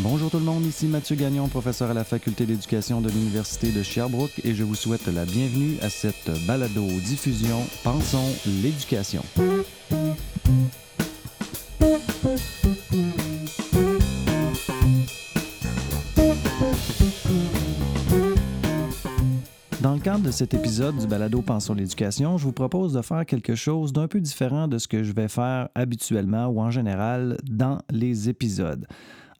Bonjour tout le monde, ici Mathieu Gagnon, professeur à la faculté d'éducation de l'Université de Sherbrooke et je vous souhaite la bienvenue à cette balado-diffusion Pensons l'éducation. Dans le cadre de cet épisode du balado Pensons l'éducation, je vous propose de faire quelque chose d'un peu différent de ce que je vais faire habituellement ou en général dans les épisodes.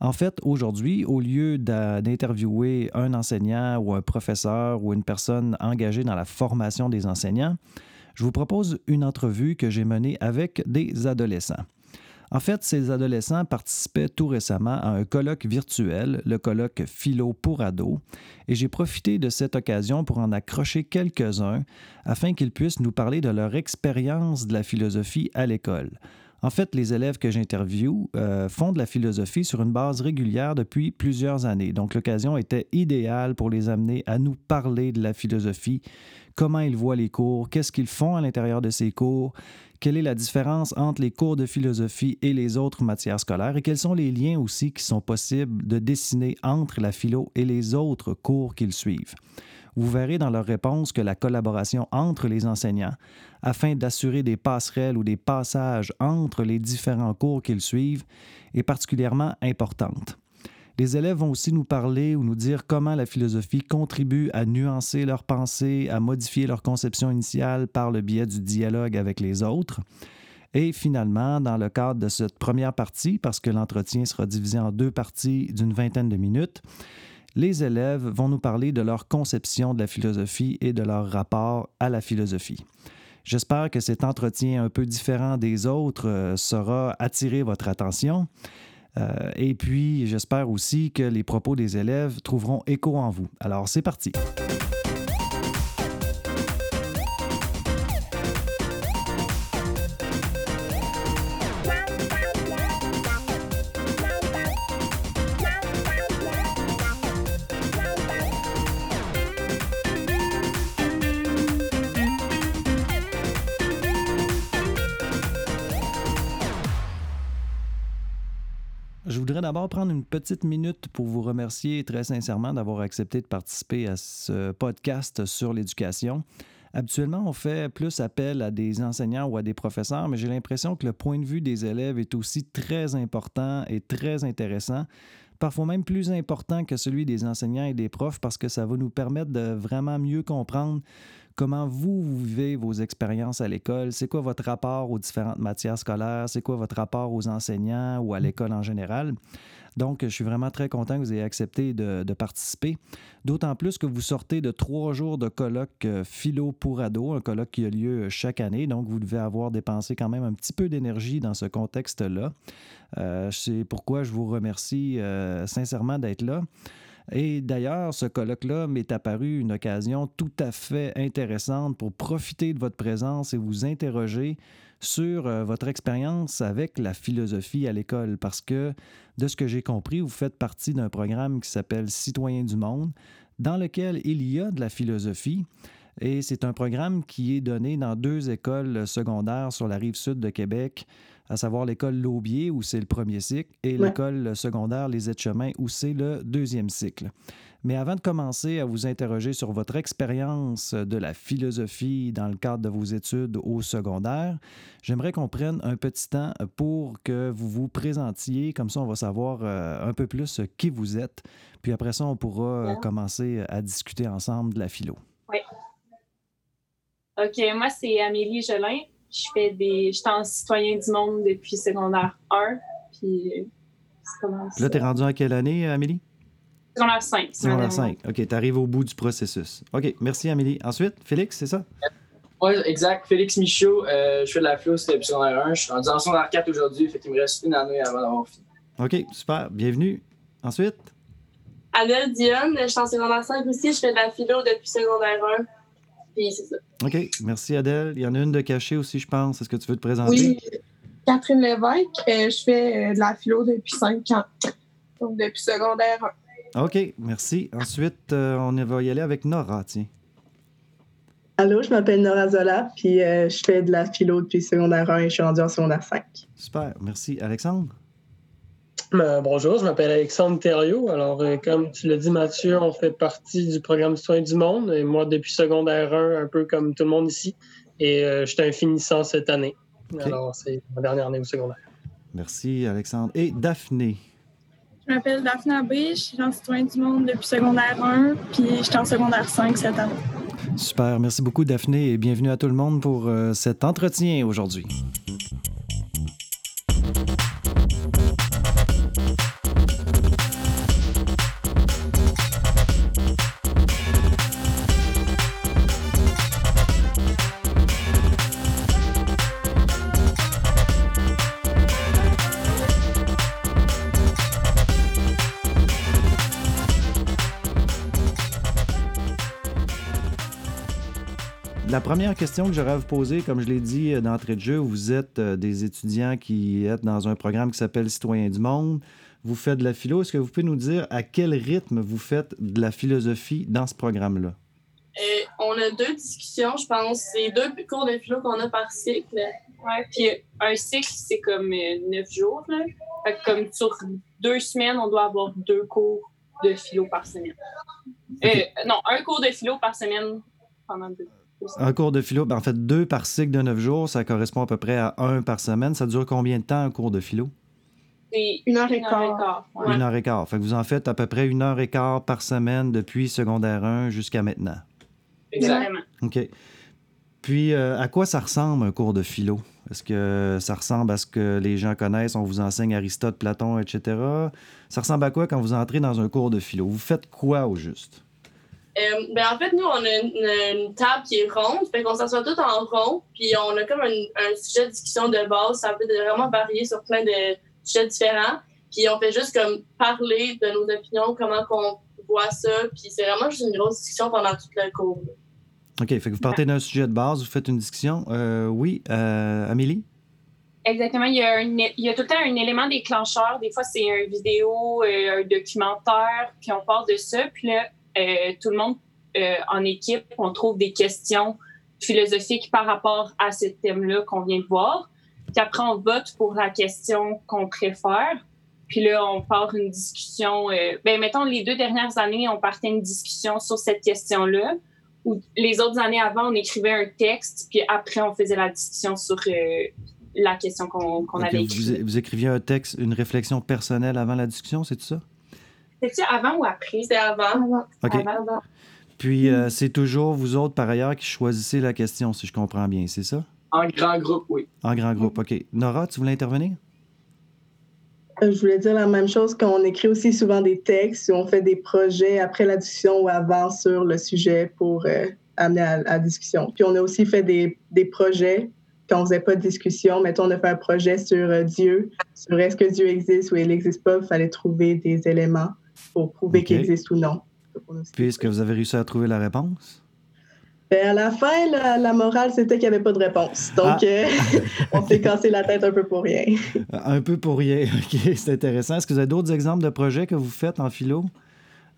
En fait, aujourd'hui, au lieu d'interviewer un enseignant ou un professeur ou une personne engagée dans la formation des enseignants, je vous propose une entrevue que j'ai menée avec des adolescents. En fait, ces adolescents participaient tout récemment à un colloque virtuel, le colloque Philo pour ados, et j'ai profité de cette occasion pour en accrocher quelques-uns afin qu'ils puissent nous parler de leur expérience de la philosophie à l'école. En fait, les élèves que j'interviewe euh, font de la philosophie sur une base régulière depuis plusieurs années. Donc, l'occasion était idéale pour les amener à nous parler de la philosophie, comment ils voient les cours, qu'est-ce qu'ils font à l'intérieur de ces cours, quelle est la différence entre les cours de philosophie et les autres matières scolaires? Et quels sont les liens aussi qui sont possibles de dessiner entre la philo et les autres cours qu'ils suivent? Vous verrez dans leurs réponses que la collaboration entre les enseignants, afin d'assurer des passerelles ou des passages entre les différents cours qu'ils suivent, est particulièrement importante. Les élèves vont aussi nous parler ou nous dire comment la philosophie contribue à nuancer leurs pensées, à modifier leur conception initiale par le biais du dialogue avec les autres. Et finalement, dans le cadre de cette première partie, parce que l'entretien sera divisé en deux parties d'une vingtaine de minutes, les élèves vont nous parler de leur conception de la philosophie et de leur rapport à la philosophie. J'espère que cet entretien un peu différent des autres euh, saura attirer votre attention. Euh, et puis, j'espère aussi que les propos des élèves trouveront écho en vous. Alors, c'est parti. Voudrais d'abord prendre une petite minute pour vous remercier très sincèrement d'avoir accepté de participer à ce podcast sur l'éducation. Habituellement, on fait plus appel à des enseignants ou à des professeurs, mais j'ai l'impression que le point de vue des élèves est aussi très important et très intéressant, parfois même plus important que celui des enseignants et des profs parce que ça va nous permettre de vraiment mieux comprendre comment vous, vous vivez vos expériences à l'école, c'est quoi votre rapport aux différentes matières scolaires, c'est quoi votre rapport aux enseignants ou à l'école en général? Donc, je suis vraiment très content que vous ayez accepté de, participer. D'autant plus que vous sortez de trois jours de colloque euh, philo pour ados, un colloque qui a lieu chaque année. Donc, vous devez avoir dépensé quand même un petit peu d'énergie dans ce contexte-là. Euh, c'est pourquoi je vous remercie euh, sincèrement d'être là. Et d'ailleurs, ce colloque-là m'est apparu une occasion tout à fait intéressante pour profiter de votre présence et vous interroger sur euh, votre expérience avec la philosophie à l'école, parce que de ce que j'ai compris, vous faites partie d'un programme qui s'appelle Citoyens du monde, dans lequel il y a de la philosophie. Et c'est un programme qui est donné dans deux écoles secondaires sur la rive sud de Québec, à savoir l'école Laubier, où c'est le premier cycle, et l'école secondaire Les Aides-Chemins, où c'est le deuxième cycle. Mais avant de commencer à vous interroger sur votre expérience de la philosophie dans le cadre de vos études au secondaire, j'aimerais qu'on prenne un petit temps pour que vous vous présentiez. Comme ça, on va savoir euh, un peu plus qui vous êtes. Puis après ça, on pourra commencer à discuter ensemble de la philo. Oui. OK, moi, c'est Amélie Gelin. Je fais des. J'étais en citoyen du monde depuis secondaire 1. Puis. Là, t'es rendu en quelle année, Amélie? Secondaire 5. Secondaire 5. OK, tu arrives au bout du processus. OK, merci, Amélie. Ensuite, Félix, c'est ça? Oui, exact. Félix Michaud. Euh, je fais de la flosse depuis secondaire 1. Je suis rendu en secondaire 4 aujourd'hui. Fait qu'il me reste une année avant d'avoir fini. OK, super. Bienvenue. Ensuite? Adèle Dionne. Je suis en secondaire 5 aussi. Je fais de la philo depuis secondaire 1. OK, merci Adèle. Il y en a une de cachée aussi, je pense. Est-ce que tu veux te présenter? Oui, Catherine Lévesque. Euh, je fais euh, de la philo depuis 5 ans, donc depuis secondaire 1. OK, merci. Ensuite, euh, on va y aller avec Nora, tiens. Allô, je m'appelle Nora Zola, puis je fais de la philo depuis secondaire 1 et je suis rendue en secondaire 5. Super, merci. Alexandre? Ben, bonjour, je m'appelle Alexandre Thériault. Alors, euh, comme tu l'as dit, Mathieu, on fait partie du programme Citoyen du Monde. Et moi, depuis secondaire 1, un peu comme tout le monde ici. Et euh, je suis un finissant cette année. Alors, c'est ma dernière année au secondaire. Merci, Alexandre. Et Daphné. Je m'appelle Daphné Abbé, je suis en citoyen du monde depuis secondaire 1, puis je suis en secondaire 5 cette année. Super, merci beaucoup Daphné et bienvenue à tout le monde pour euh, cet entretien aujourd'hui. La première question que j'aurais à vous poser, comme je l'ai dit euh, d'entrée de jeu, vous êtes euh, des étudiants qui êtes dans un programme qui s'appelle Citoyens du Monde. Vous faites de la philo. Est-ce que vous pouvez nous dire à quel rythme vous faites de la philosophie dans ce programme-là? Euh, on a deux discussions, je pense. C'est deux cours de philo qu'on a par cycle. Ouais, puis un cycle, c'est comme euh, neuf jours. Là. Fait que comme sur deux semaines, on doit avoir deux cours de philo par semaine. Euh, non, un cours de philo par semaine pendant deux. Un cours de philo, ben, en fait, deux par cycle de neuf jours, ça correspond à peu près à un par semaine. Ça dure combien de temps un cours de philo? C'est Une heure et quart. ouais. Une heure et quart. Fait que vous en faites à peu près une heure et quart par semaine depuis secondaire 1 jusqu'à maintenant. Exact. Vraiment. OK. Puis, euh, à quoi ça ressemble un cours de philo? Est-ce que ça ressemble à ce que les gens connaissent? On vous enseigne Aristote, Platon, etc. Ça ressemble à quoi quand vous entrez dans un cours de philo? Vous faites quoi au juste? Euh, ben, en fait, nous, on a une, une table qui est ronde, fait qu'on s'assoit tout en rond, puis on a comme un, un sujet de discussion de base. Ça peut vraiment varier sur plein de sujets différents. Puis on fait juste comme parler de nos opinions, comment qu'on voit ça, puis c'est vraiment juste une grosse discussion pendant tout le cours. OK. Fait que vous partez d'un sujet de base, vous faites une discussion. Euh, oui, euh, Amélie? Exactement. Il y, a un- il y a tout le temps un élément déclencheur. Des fois, c'est une vidéo, un documentaire, puis on parle de ça. Puis là, tout le monde euh, en équipe, on trouve des questions philosophiques par rapport à ce thème-là qu'on vient de voir. Puis après, on vote pour la question qu'on préfère. Puis là, on part une discussion. euh, ben, mettons, les deux dernières années, on partait une discussion sur cette question-là. Ou les autres années avant, on écrivait un texte, puis après, on faisait la discussion sur euh, la question qu'on Ok, avait vous, écrite. vous écriviez un texte, une réflexion personnelle avant la discussion, c'est ça? C'était avant ou après? C'était avant. Avant. OK. Avant. Puis, euh, c'est toujours vous autres, par ailleurs, qui choisissez la question, si je comprends bien, c'est ça? En grand groupe, oui. En grand groupe, OK. Nora, tu voulais intervenir? Euh, Je voulais dire la même chose qu'on écrit aussi souvent des textes, on fait des projets après la discussion ou avant sur le sujet pour euh, amener à, à la discussion. Puis on a aussi fait des, des projets quand on faisait pas de discussion. Mettons, on a fait un projet sur euh, Dieu, sur est-ce que Dieu existe ou il n'existe pas. Il fallait trouver des éléments pour prouver qu'il existe ou non. Donc, on a aussi- Puis, est-ce que vous avez réussi à trouver la réponse? Ben, à la fin, la, la morale, c'était qu'il n'y avait pas de réponse. Donc, Ah. euh, on s'est cassé la tête un peu pour rien. Euh, Un peu pour rien. OK, c'est intéressant. Est-ce que vous avez d'autres exemples de projets que vous faites en philo?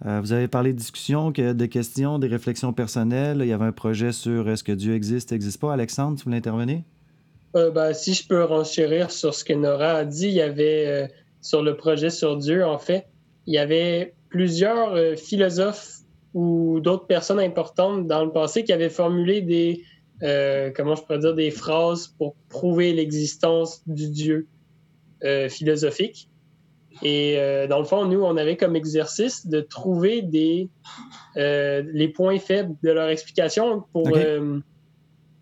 Euh, vous avez parlé de discussion, que- de questions, des réflexions personnelles. Il y avait un projet sur est-ce que Dieu existe, n'existe pas. Alexandre, tu voulais intervenir? Euh, ben, si je peux renchérir sur ce que Nora a dit, il y avait euh, sur le projet sur Dieu, en fait, il y avait plusieurs euh, philosophes ou d'autres personnes importantes dans le passé qui avaient formulé des, euh, comment je pourrais dire, des phrases pour prouver l'existence du Dieu euh, philosophique. Et dans le fond, nous, on avait comme exercice de trouver des, les points faibles de leur explication pour,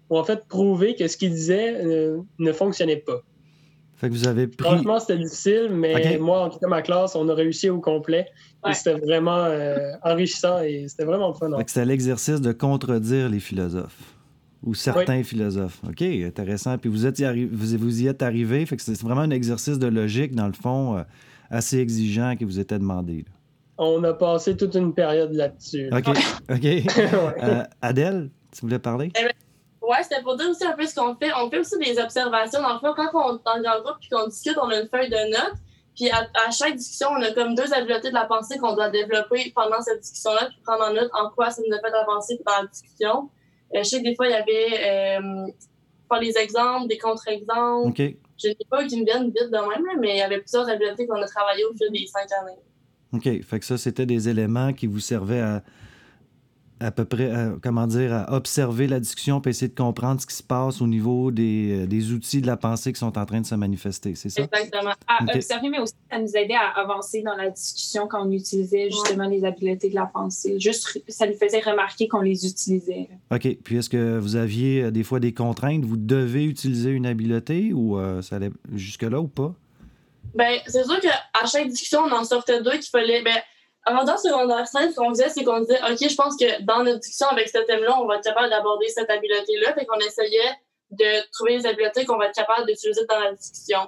pour en fait prouver que ce qu'ils disaient ne fonctionnait pas. Fait que vous avez pris. Franchement, c'était difficile, mais moi, en tout cas, ma classe, on a réussi au complet. Et. C'était vraiment euh, enrichissant et c'était vraiment fun. Fait que c'était l'exercice de contredire les philosophes. Ou certains philosophes. OK, intéressant. Puis vous, êtes y arri- vous, vous y êtes arrivé. Fait que c'est vraiment un exercice de logique, dans le fond, euh, assez exigeant qui vous était demandé. là. On a passé toute une période là-dessus. OK. Euh, Adèle, tu voulais parler? Ouais, c'était pour dire aussi un peu ce qu'on fait. On fait aussi des observations. Dans le fond, quand on est dans le grand groupe et qu'on discute, on a une feuille de notes. Puis à, à chaque discussion, on a comme deux habiletés de la pensée qu'on doit développer pendant cette discussion-là, puis prendre en note en quoi ça nous a fait avancer dans la discussion. Euh, je sais que des fois, il y avait euh, faire des exemples, des contre-exemples. OK. je n'ai pas qui me viennent vite de même, mais il y avait plusieurs habiletés qu'on a travaillées au fil des cinq années. OK. Fait que ça, c'était des éléments qui vous servaient à, à peu près, à, comment dire, à observer la discussion puis essayer de comprendre ce qui se passe au niveau des, euh, des outils de la pensée qui sont en train de se manifester, c'est ça? Exactement. À observer, mais aussi, ça nous aidait à avancer dans la discussion quand on utilisait justement les habiletés de la pensée. Juste, ça nous faisait remarquer qu'on les utilisait. OK. Puis est-ce que vous aviez euh, des fois des contraintes? Vous devez utiliser une habileté ou euh, ça allait jusque-là ou pas? Ben, c'est sûr qu'à chaque discussion, on en sortait deux qu'il fallait. Ben, avant dans secondaire 5, ce qu'on faisait, c'est qu'on disait, OK, je pense que dans notre discussion avec ce thème-là, on va être capable d'aborder cette habileté-là. Fait qu'on essayait de trouver les habiletés qu'on va être capable d'utiliser dans la discussion.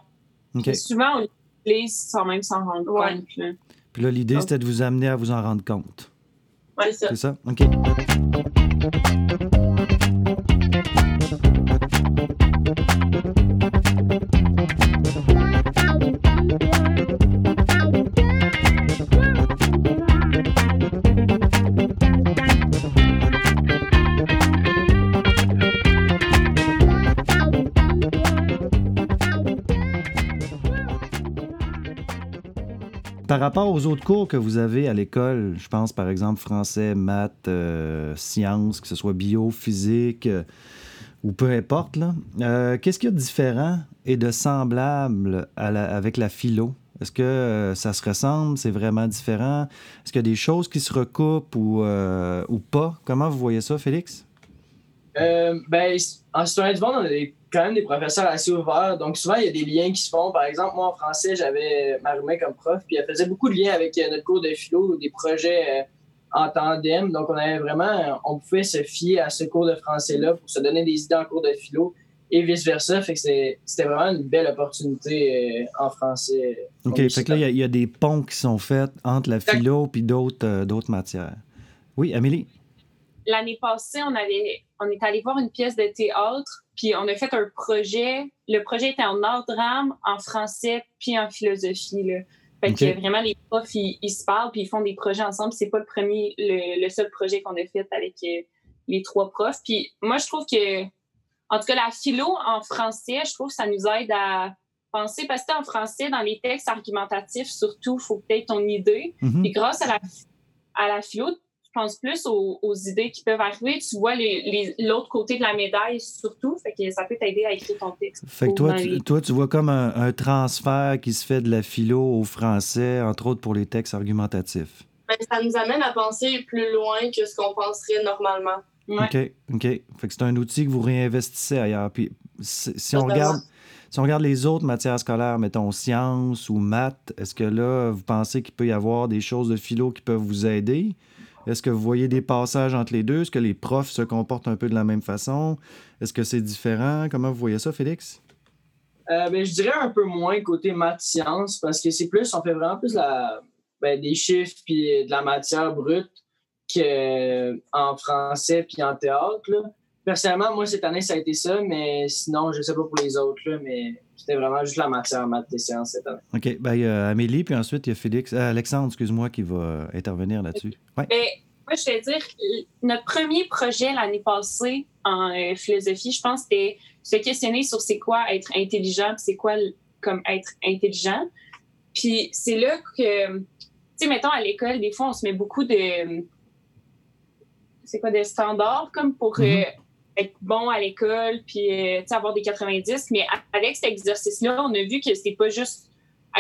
OK. Puis Souvent, on les utilise sans même s'en rendre Ouais. compte. là. Puis là, l'idée, c'était de vous amener à vous en rendre compte. Ouais, c'est ça. C'est ça? OK. Par rapport aux autres cours que vous avez à l'école, je pense par exemple français, maths, euh, sciences, que ce soit bio, physique euh, ou peu importe, euh, qu'est-ce qu'il y a de différent et de semblable avec la philo? Est-ce que ça se ressemble? C'est vraiment différent? Est-ce qu'il y a des choses qui se recoupent ou, ou pas? Comment vous voyez ça, Félix? Euh, ben, en citoyen du monde, on a des- quand même des professeurs assez ouverts. Donc, souvent, il y a des liens qui se font. Par exemple, moi, en français, j'avais Marimé comme prof, puis elle faisait beaucoup de liens avec euh, notre cours de philo, des projets euh, en tandem. Donc, on avait vraiment, on pouvait se fier à ce cours de français-là pour se donner des idées en cours de philo et vice-versa. Fait que c'est- c'était vraiment une belle opportunité euh, en français. OK, fait que là, il y a- il y, a des ponts qui sont faits entre la philo et d'autres euh, d'autres matières. Oui, Amélie? L'année passée, on, avait, on est allé voir une pièce de théâtre, puis on a fait un projet. Le projet était en art drame, en français, puis en philosophie. Là. Fait que vraiment, les profs, ils, ils se parlent, puis ils font des projets ensemble. C'est pas le premier, le, le seul projet qu'on a fait avec euh, les trois profs. Puis moi, je trouve que, en tout cas, la philo en français, je trouve que ça nous aide à penser, parce que en français, dans les textes argumentatifs, surtout, il faut peut-être ton idée. Puis grâce à la, à la philo, tu penses plus aux, aux idées qui peuvent arriver. Tu vois les- les- l'autre côté de la médaille surtout. Fait que ça peut t'aider à écrire ton texte. Fait que toi, tu, les- toi, tu vois comme un, un transfert qui se fait de la philo au français, entre autres pour les textes argumentatifs. Ben, ça nous amène à penser plus loin que ce qu'on penserait normalement. Ouais. OK, OK. Fait que c'est un outil que vous réinvestissez ailleurs. Puis si, si on regarde, si on regarde les autres matières scolaires, mettons sciences ou maths, est-ce que là, vous pensez qu'il peut y avoir des choses de philo qui peuvent vous aider? Est-ce que vous voyez des passages entre les deux? Est-ce que les profs se comportent un peu de la même façon? Est-ce que c'est différent? Comment vous voyez ça, Félix? Euh, ben, je dirais un peu moins côté maths sciences parce que c'est plus, on fait vraiment plus la, ben, des chiffres puis de la matière brute qu'en français puis en théâtre. Personnellement, moi, cette année, ça a été ça, mais sinon, je sais pas pour les autres, là, mais c'était vraiment juste la matière maths et sciences cette année. OK. Ben, il y a Amélie, puis ensuite, il y a Félix. euh, Alexandre, excuse-moi, qui va intervenir là-dessus. Ouais. Ben, moi, je vais dire, notre premier projet l'année passée en euh, philosophie, je pense, c'était se questionner sur c'est quoi être intelligent, puis c'est quoi comme être intelligent. Puis c'est là que, tu sais, mettons à l'école, des fois, on se met beaucoup de, c'est quoi, des standards comme pour Mhm. euh, être bon à l'école, puis euh, avoir des 90. Mais avec cet exercice-là, on a vu que c'était pas juste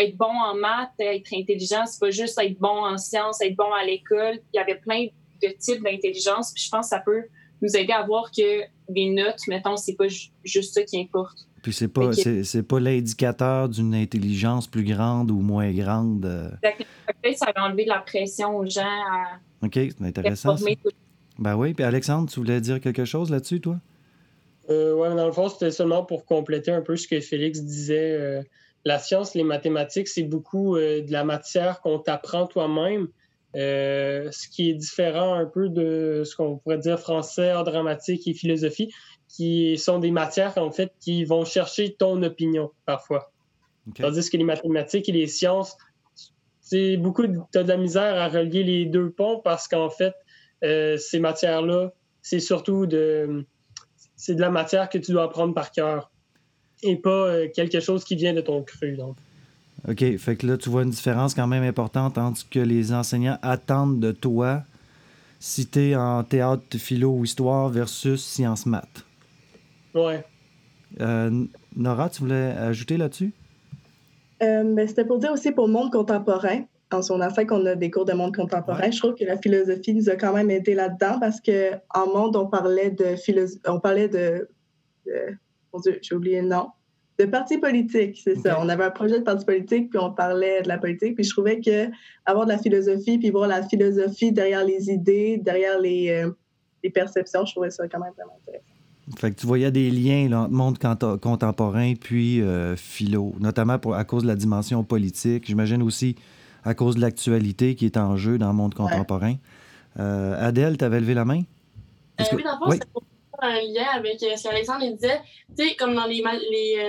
être bon en maths, être intelligent, c'est pas juste être bon en sciences, être bon à l'école. Il y avait plein de types d'intelligence. Puis je pense que ça peut nous aider à voir que des notes, mettons, c'est pas ju- juste ça qui importe. Puis c'est pas, c'est, c'est pas l'indicateur d'une intelligence plus grande ou moins grande. euh. Peut-être que ça va enlever de la pression aux gens à OK, c'est intéressant. ça. Ben oui. Puis Alexandre, tu voulais dire quelque chose là-dessus, toi? Euh, mais dans le fond, c'était seulement pour compléter un peu ce que Félix disait. Euh, la science, les mathématiques, c'est beaucoup euh, de la matière qu'on t'apprend toi-même. Euh, ce qui est différent un peu de ce qu'on pourrait dire français, art dramatique et philosophie, qui sont des matières en fait qui vont chercher ton opinion parfois. Tandis que les mathématiques et les sciences, c'est beaucoup, de- t'as de la misère à relier les deux ponts parce qu'en fait, euh, ces matières-là, c'est surtout de, c'est de la matière que tu dois apprendre par cœur. et pas euh, quelque chose qui vient de ton cru. Donc. OK. Fait que là, tu vois une différence quand même importante entre ce que les enseignants attendent de toi si tu es en théâtre, philo ou histoire versus sciences maths. Ouais. Euh, Nora, tu voulais ajouter là-dessus? Euh, ben, C'était pour dire aussi pour le monde contemporain. En son affaire qu'on a des cours de monde contemporain, Ouais. je trouve que la philosophie nous a quand même aidé là-dedans parce que en monde, on parlait de philo- on parlait de, de- mon Dieu, j'ai oublié le nom, de parti politique, c'est ça. On avait un projet de parti politique, puis on parlait de la politique, puis je trouvais que avoir de la philosophie, puis voir la philosophie derrière les idées, derrière les, euh, les perceptions, je trouvais ça quand même vraiment intéressant. Fait que tu voyais des liens là, entre monde contemporain puis euh, philo, notamment pour, à cause de la dimension politique. J'imagine aussi à cause de l'actualité qui est en jeu dans le monde contemporain. Euh, Adèle, tu avais levé la main? Euh, que- oui, dans le fond, Oui? c'est pour faire un lien avec euh, ce qu'Alexandre disait. Tu sais, comme dans les,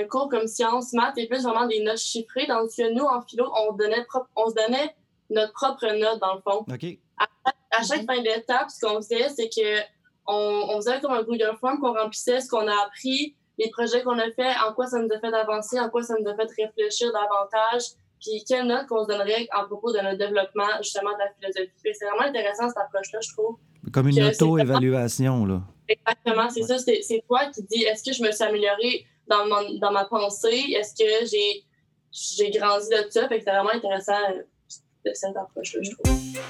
cours comme sciences, maths, c'est plus vraiment des notes chiffrées. Dans que nous, en philo, on, donnait on se donnait notre propre note, dans le fond. OK. À chaque fin d'étape, ce qu'on faisait, c'est que on, on faisait comme un Google Form qu'on remplissait ce qu'on a appris, les projets qu'on a fait, en quoi ça nous a fait avancer, en quoi ça nous a fait réfléchir davantage, puis quelle note qu'on se donnerait en propos de notre développement, justement, de la philosophie. C'est vraiment intéressant, cette approche-là, je trouve. Comme une auto-évaluation, là. Exactement, c'est ça. C'est toi qui dis est-ce que je me suis améliorée dans, mon- dans ma pensée? Est-ce que j'ai j'ai grandi de ça? Fait que c'est vraiment intéressant euh, de cette approche-là, je trouve.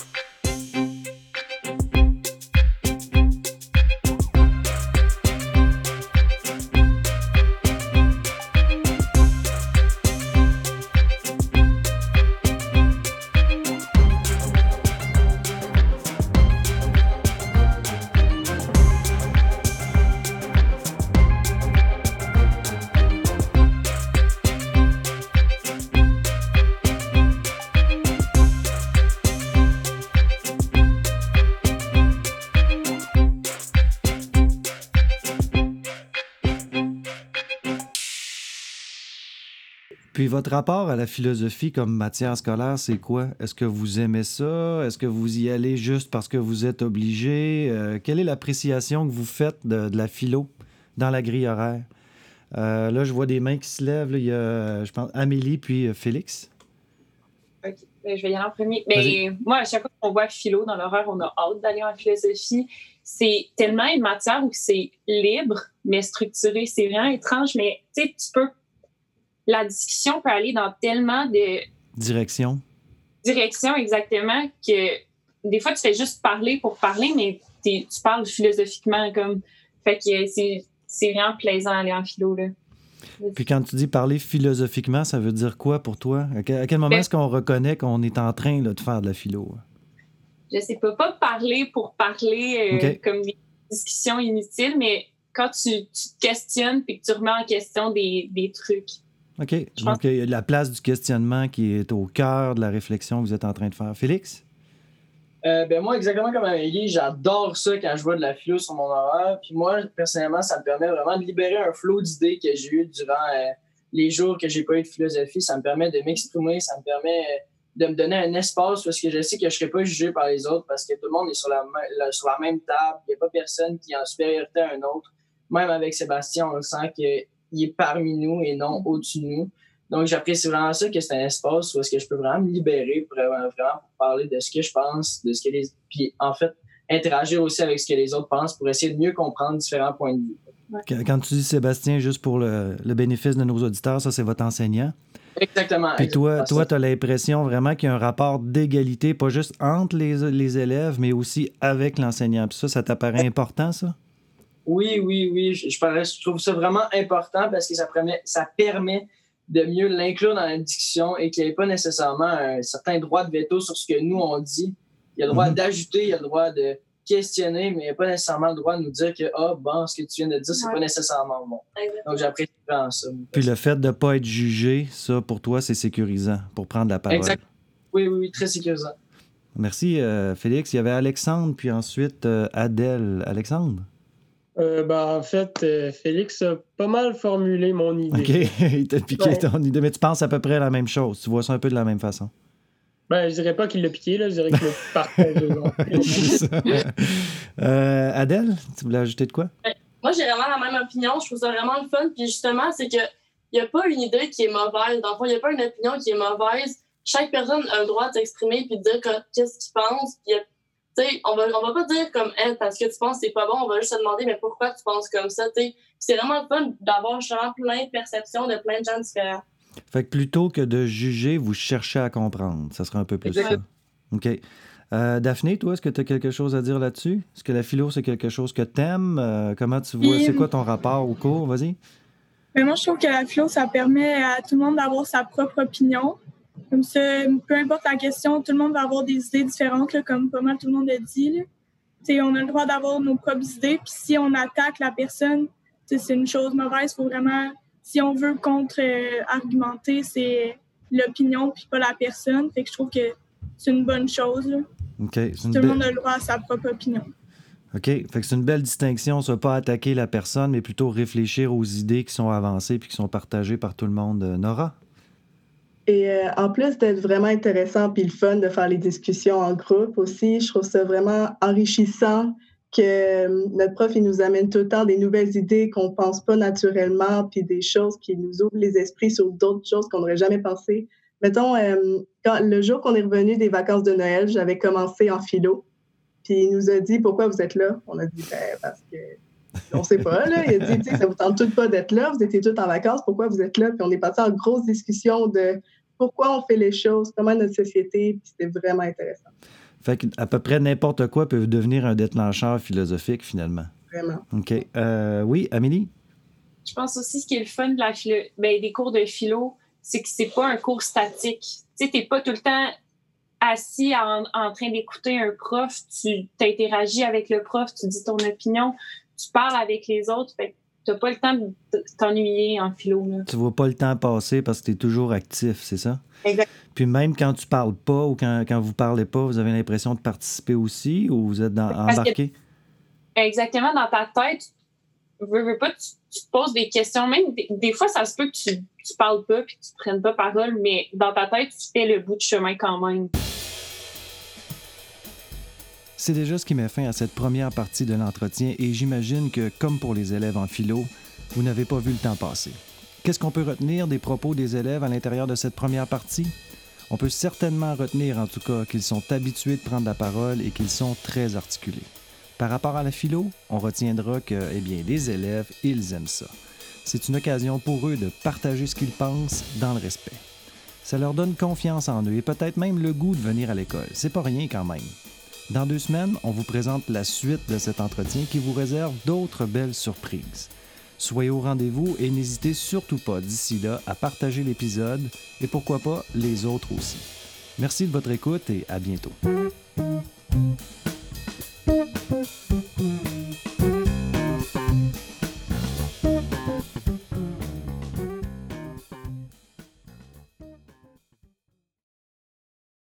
Votre rapport à la philosophie comme matière scolaire, c'est quoi? Est-ce que vous aimez ça? Est-ce que vous y allez juste parce que vous êtes obligé? Euh, quelle est l'appréciation que vous faites de, de la philo dans la grille horaire? Euh, là, je vois des mains qui se lèvent. là. Il y a, euh, je pense, Amélie puis Félix. OK. Ben, je vais y aller en premier. Mais Vas-y. moi, à chaque fois qu'on voit philo dans l'horreur, on a hâte d'aller en philosophie. C'est tellement une matière où c'est libre, mais structuré. C'est vraiment étrange, mais tu peux. La discussion peut aller dans tellement de Direction. directions exactement que des fois, tu fais juste parler pour parler, mais tu parles philosophiquement comme. Fait que c'est vraiment plaisant d'aller en philo. Là. Puis quand tu dis parler philosophiquement, ça veut dire quoi pour toi? À quel, moment Ben- est-ce qu'on reconnaît qu'on est en train là, de faire de la philo? je sais pas, pas parler pour parler euh, comme des discussions inutiles, mais quand tu, tu te questionnes puis que tu remets en question des, des trucs. OK. Je Donc, il y a la place du questionnement qui est au cœur de la réflexion que vous êtes en train de faire. Félix? Euh, ben moi, exactement comme Amélie, j'adore ça quand je vois de la philo sur mon horaire. Puis moi, personnellement, ça me permet vraiment de libérer un flot d'idées que j'ai eu durant euh, les jours que j'ai pas eu de philosophie. Ça me permet de m'exprimer, ça me permet euh, de me donner un espace parce que je sais que je serai pas jugé par les autres parce que tout le monde est sur la, sur la même table. Il n'y a pas personne qui est en supériorité à un autre. Même avec Sébastien, on le sent qu'il est parmi nous et non au-dessus de nous. Donc, j'apprécie vraiment ça, que c'est un espace où est-ce que je peux vraiment me libérer pour vraiment, vraiment pour parler de ce que je pense, de ce que les... Puis, en fait, interagir aussi avec ce que les autres pensent pour essayer de mieux comprendre différents points de vue. Quand quand tu dis Sébastien, juste pour le, le bénéfice de nos auditeurs, ça, c'est votre enseignant. Exactement. Puis toi, exactement toi tu as l'impression vraiment qu'il y a un rapport d'égalité, pas juste entre les, les élèves, mais aussi avec l'enseignant. Puis ça, ça t'apparaît important, ça? Oui, oui, oui. Je, je, parlais- je trouve ça vraiment important parce que ça permet, ça permet de mieux l'inclure dans la discussion et qu'il n'y ait pas nécessairement un certain droit de veto sur ce que nous, on dit. Il y a le droit Mhm. d'ajouter, il y a le droit de questionner, mais il n'y a pas nécessairement le droit de nous dire que, ah, bon, ce que tu viens de dire, c'est Ouais. pas nécessairement bon. Donc, j'apprécie vraiment ça. Puis le fait de ne pas être jugé, ça, pour toi, c'est sécurisant pour prendre la parole. Exact. Oui, oui, oui, très sécurisant. Merci, euh, Félix. Il y avait Alexandre, puis ensuite euh, Adèle. Alexandre? Euh, ben, en fait, euh, Félix a pas mal formulé mon idée. OK. Il t'a piqué Ouais. ton idée, mais tu penses à peu près la même chose. Tu vois ça un peu de la même façon. Ben, je dirais pas qu'il l'a piqué, là, je dirais qu'il l'a partagé. Euh, Adèle, tu voulais ajouter de quoi? Moi, j'ai vraiment la même opinion. Je trouve ça vraiment le fun. Puis justement, c'est que il n'y a pas une idée qui est mauvaise. Dans le fond, il n'y a pas une opinion qui est mauvaise. Chaque personne a le droit de s'exprimer puis de dire qu'est-ce qu'il pense. Puis, on va, on va pas dire comme elle parce que tu penses que c'est pas bon, on va juste se demander mais pourquoi tu penses comme ça. C'est vraiment fun d'avoir plein de perceptions de plein de gens différents. Fait que plutôt que de juger, vous cherchez à comprendre. Ça sera un peu plus ça. OK. Euh, Daphné, toi, est-ce que tu as quelque chose à dire là-dessus? Est-ce que la philo, c'est quelque chose que tu aimes? Euh, comment tu vois? C'est quoi ton rapport au cours? Vas-y. Mais moi, je trouve que la philo, ça permet à tout le monde d'avoir sa propre opinion. Comme ça, peu importe la question, tout le monde va avoir des idées différentes, comme pas mal tout le monde a dit. On a le droit d'avoir nos propres idées. Puis si on attaque la personne, c'est une chose mauvaise. Faut vraiment, si on veut contre-argumenter, c'est l'opinion puis pas la personne. Fait que je trouve que c'est une bonne chose. Tout le monde a le droit à sa propre opinion. OK. Fait que c'est une belle distinction, ça, pas attaquer la personne, mais plutôt réfléchir aux idées qui sont avancées puis qui sont partagées par tout le monde. Euh, Nora? Et euh, en plus d'être vraiment intéressant puis le fun de faire les discussions en groupe aussi, je trouve ça vraiment enrichissant que euh, notre prof il nous amène tout le temps des nouvelles idées qu'on pense pas naturellement puis des choses qui nous ouvrent les esprits sur d'autres choses qu'on n'aurait jamais pensé. Mettons, quand, le jour qu'on est revenu des vacances de Noël, j'avais commencé en philo. Puis il nous a dit pourquoi vous êtes là. On a dit ben, parce que on sait pas là. Il a dit ça vous tente tout pas d'être là. Vous étiez tous en vacances. Pourquoi vous êtes là? Puis on est passé en grosse discussion de pourquoi on fait les choses, comment notre société. Puis c'était vraiment intéressant. Fait qu'à peu près n'importe quoi peut devenir un déclencheur philosophique finalement. Vraiment. OK. Euh, oui, Amélie? Je pense aussi ce qui est le fun de la ben, des cours de philo, c'est que c'est pas un cours statique. Tu sais, t'es pas tout le temps assis en, train d'écouter un prof, tu interagis avec le prof, tu dis ton opinion, tu parles avec les autres. Fait tu n'as pas le temps de t'ennuyer en philo. Là. Tu vois pas le temps passer parce que tu es toujours actif, c'est ça? Exact. Puis même quand tu parles pas ou quand, quand vous parlez pas, vous avez l'impression de participer aussi ou vous êtes dans, embarqué? exactement, dans ta tête, veux, veux pas, tu, te poses des questions. Même des, fois, ça se peut que tu, tu parles pas puis que tu prennes pas parole, mais dans ta tête, tu fais le bout de chemin quand même. C'est déjà ce qui met fin à cette première partie de l'entretien et j'imagine que, comme pour les élèves en philo, vous n'avez pas vu le temps passer. Qu'est-ce qu'on peut retenir des propos des élèves à l'intérieur de cette première partie? On peut certainement retenir en tout cas qu'ils sont habitués de prendre la parole et qu'ils sont très articulés. Par rapport à la philo, on retiendra que, eh bien, les élèves, ils aiment ça. C'est une occasion pour eux de partager ce qu'ils pensent dans le respect. Ça leur donne confiance en eux et peut-être même le goût de venir à l'école. C'est pas rien quand même. Dans deux semaines, on vous présente la suite de cet entretien qui vous réserve d'autres belles surprises. Soyez au rendez-vous et n'hésitez surtout pas d'ici là à partager l'épisode et pourquoi pas les autres aussi. Merci de votre écoute et à bientôt.